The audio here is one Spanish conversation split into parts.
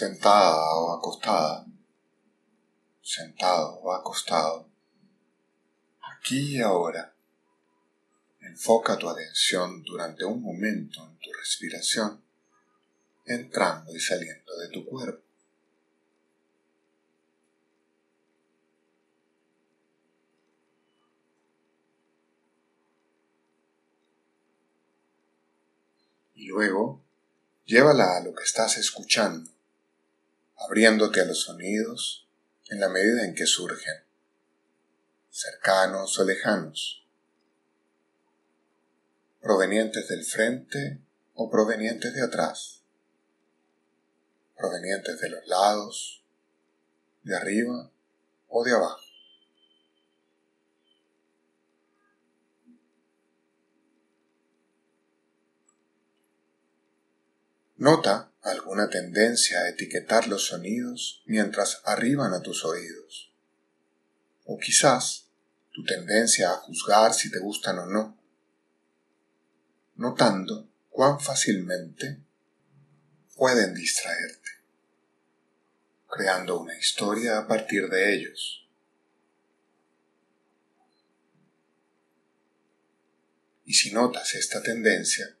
sentada o acostada, sentado o acostado, aquí y ahora. Enfoca tu atención durante un momento en tu respiración, entrando y saliendo de tu cuerpo. Y luego, llévala a lo que estás escuchando abriéndote a los sonidos en la medida en que surgen, cercanos o lejanos, provenientes del frente o provenientes de atrás, provenientes de los lados, de arriba o de abajo. Nota alguna tendencia a etiquetar los sonidos mientras arriban a tus oídos. O quizás tu tendencia a juzgar si te gustan o no, notando cuán fácilmente pueden distraerte, creando una historia a partir de ellos. Y si notas esta tendencia,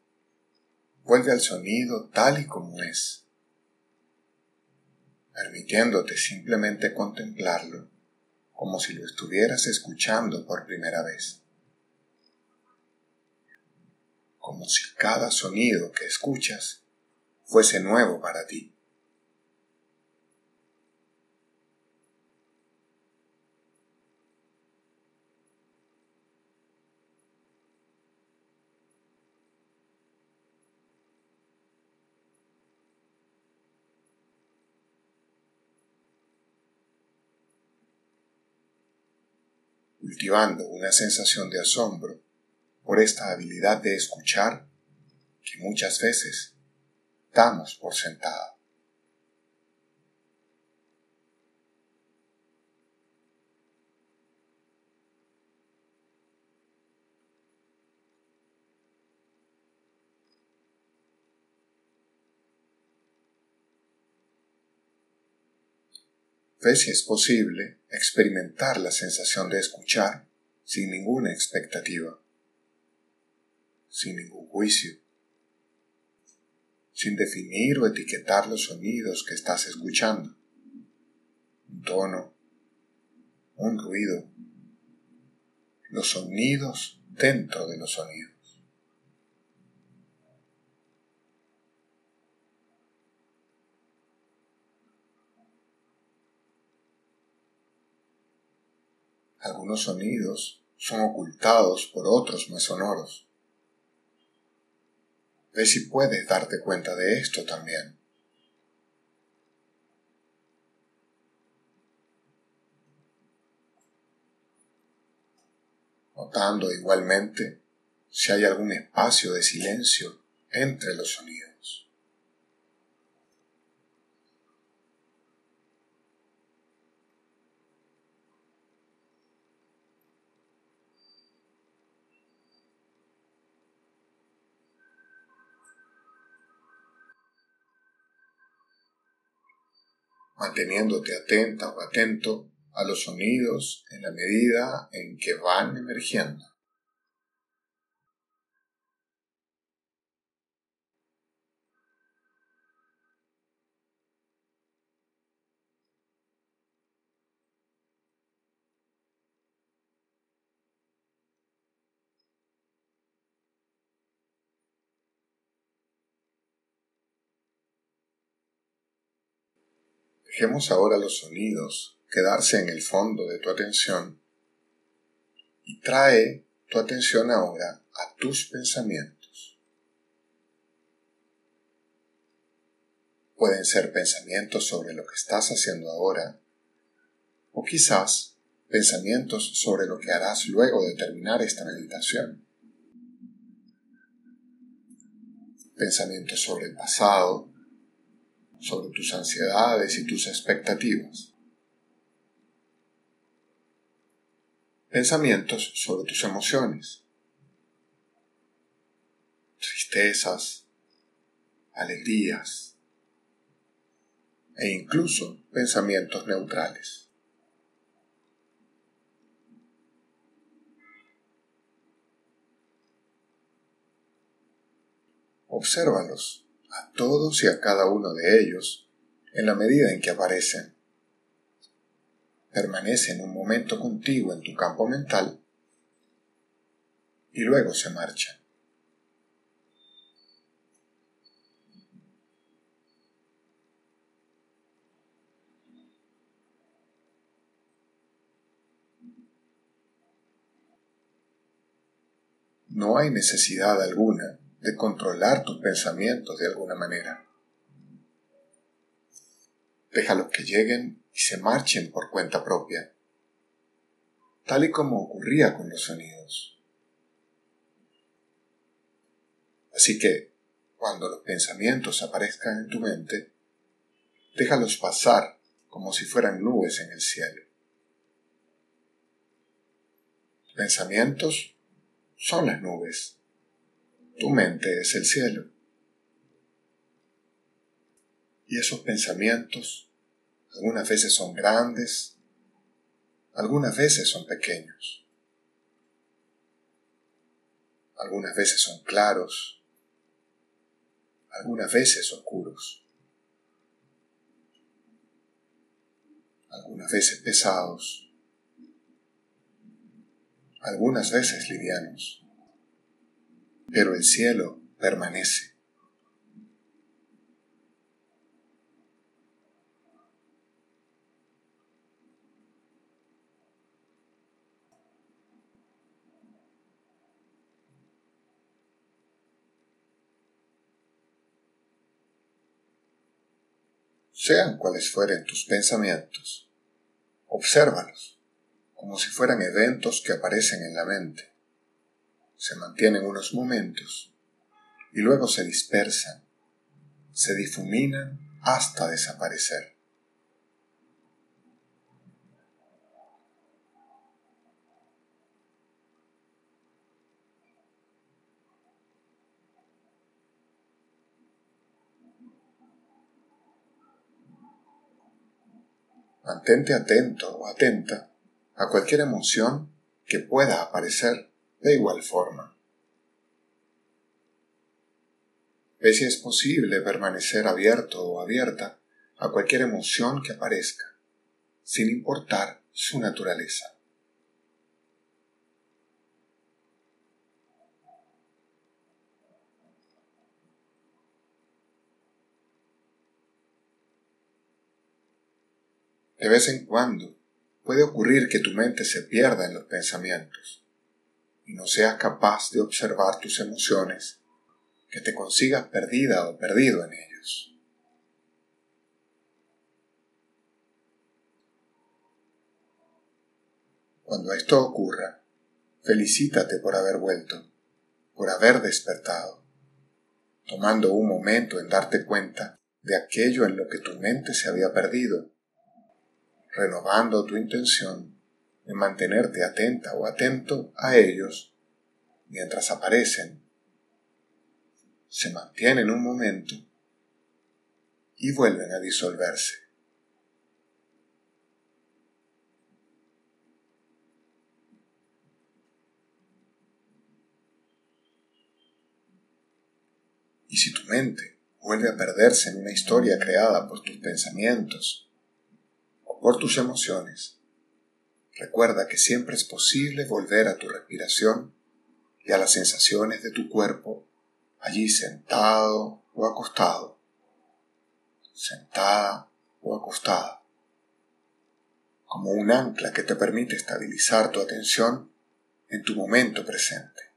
vuelve al sonido tal y como es, permitiéndote simplemente contemplarlo como si lo estuvieras escuchando por primera vez, como si cada sonido que escuchas fuese nuevo para ti. Cultivando una sensación de asombro por esta habilidad de escuchar que muchas veces damos por sentada. Ve si es posible experimentar la sensación de escuchar sin ninguna expectativa, sin ningún juicio, sin definir o etiquetar los sonidos que estás escuchando, un tono, un ruido, los sonidos dentro de los sonidos. Algunos sonidos son ocultados por otros más sonoros. Ve si puedes darte cuenta de esto también. Notando igualmente si hay algún espacio de silencio entre los sonidos. Manteniéndote atenta o atento a los sonidos en la medida en que van emergiendo. Dejemos ahora los sonidos quedarse en el fondo de tu atención y trae tu atención ahora a tus pensamientos. Pueden ser pensamientos sobre lo que estás haciendo ahora o quizás pensamientos sobre lo que harás luego de terminar esta meditación. Pensamientos sobre el pasado, sobre tus ansiedades y tus expectativas. Pensamientos sobre tus emociones, tristezas, alegrías, e incluso pensamientos neutrales. Obsérvalos a todos y a cada uno de ellos en la medida en que aparecen. Permanecen un momento contigo en tu campo mental y luego se marchan. No hay necesidad alguna de controlar tus pensamientos de alguna manera. Déjalos que lleguen y se marchen por cuenta propia, tal y como ocurría con los sonidos. Así que, cuando los pensamientos aparezcan en tu mente, déjalos pasar como si fueran nubes en el cielo. Pensamientos son las nubes. Tu mente es el cielo. Y esos pensamientos algunas veces son grandes, algunas veces son pequeños, algunas veces son claros, algunas veces oscuros, algunas veces pesados, algunas veces livianos, pero el cielo permanece. sean cuales fueren tus pensamientos, obsérvalos como si fueran eventos que aparecen en la mente. Se mantienen unos momentos y luego se dispersan, se difuminan hasta desaparecer. Mantente atento o atenta a cualquier emoción que pueda aparecer de igual forma. Ve si es posible permanecer abierto o abierta a cualquier emoción que aparezca, sin importar su naturaleza. De vez en cuando puede ocurrir que tu mente se pierda en los pensamientos y no seas capaz de observar tus emociones, que te consigas perdida o perdido en ellos. Cuando esto ocurra, felicítate por haber vuelto, por haber despertado, tomando un momento en darte cuenta de aquello en lo que tu mente se había perdido renovando tu intención de mantenerte atenta o atento a ellos mientras aparecen, se mantienen un momento y vuelven a disolverse. Y si tu mente vuelve a perderse en una historia creada por tus pensamientos, por tus emociones. Recuerda que siempre es posible volver a tu respiración y a las sensaciones de tu cuerpo allí sentado o acostado, sentada o acostada, como un ancla que te permite estabilizar tu atención en tu momento presente,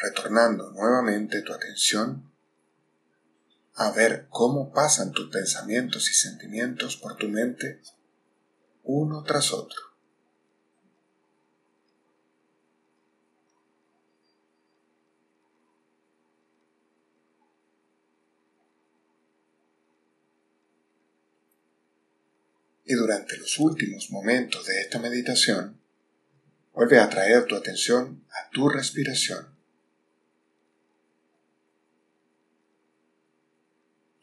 retornando nuevamente tu atención a ver cómo pasan tus pensamientos y sentimientos por tu mente uno tras otro. Y durante los últimos momentos de esta meditación, vuelve a traer tu atención a tu respiración.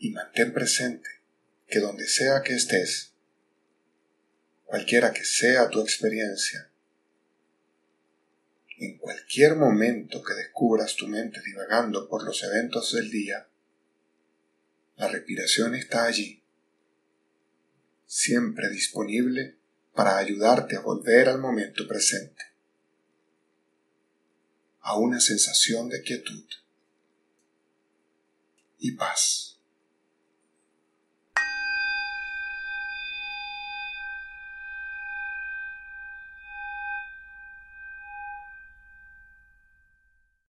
y mantén presente que donde sea que estés, cualquiera que sea tu experiencia, en cualquier momento que descubras tu mente divagando por los eventos del día, la respiración está allí, siempre disponible para ayudarte a volver al momento presente, a una sensación de quietud y paz.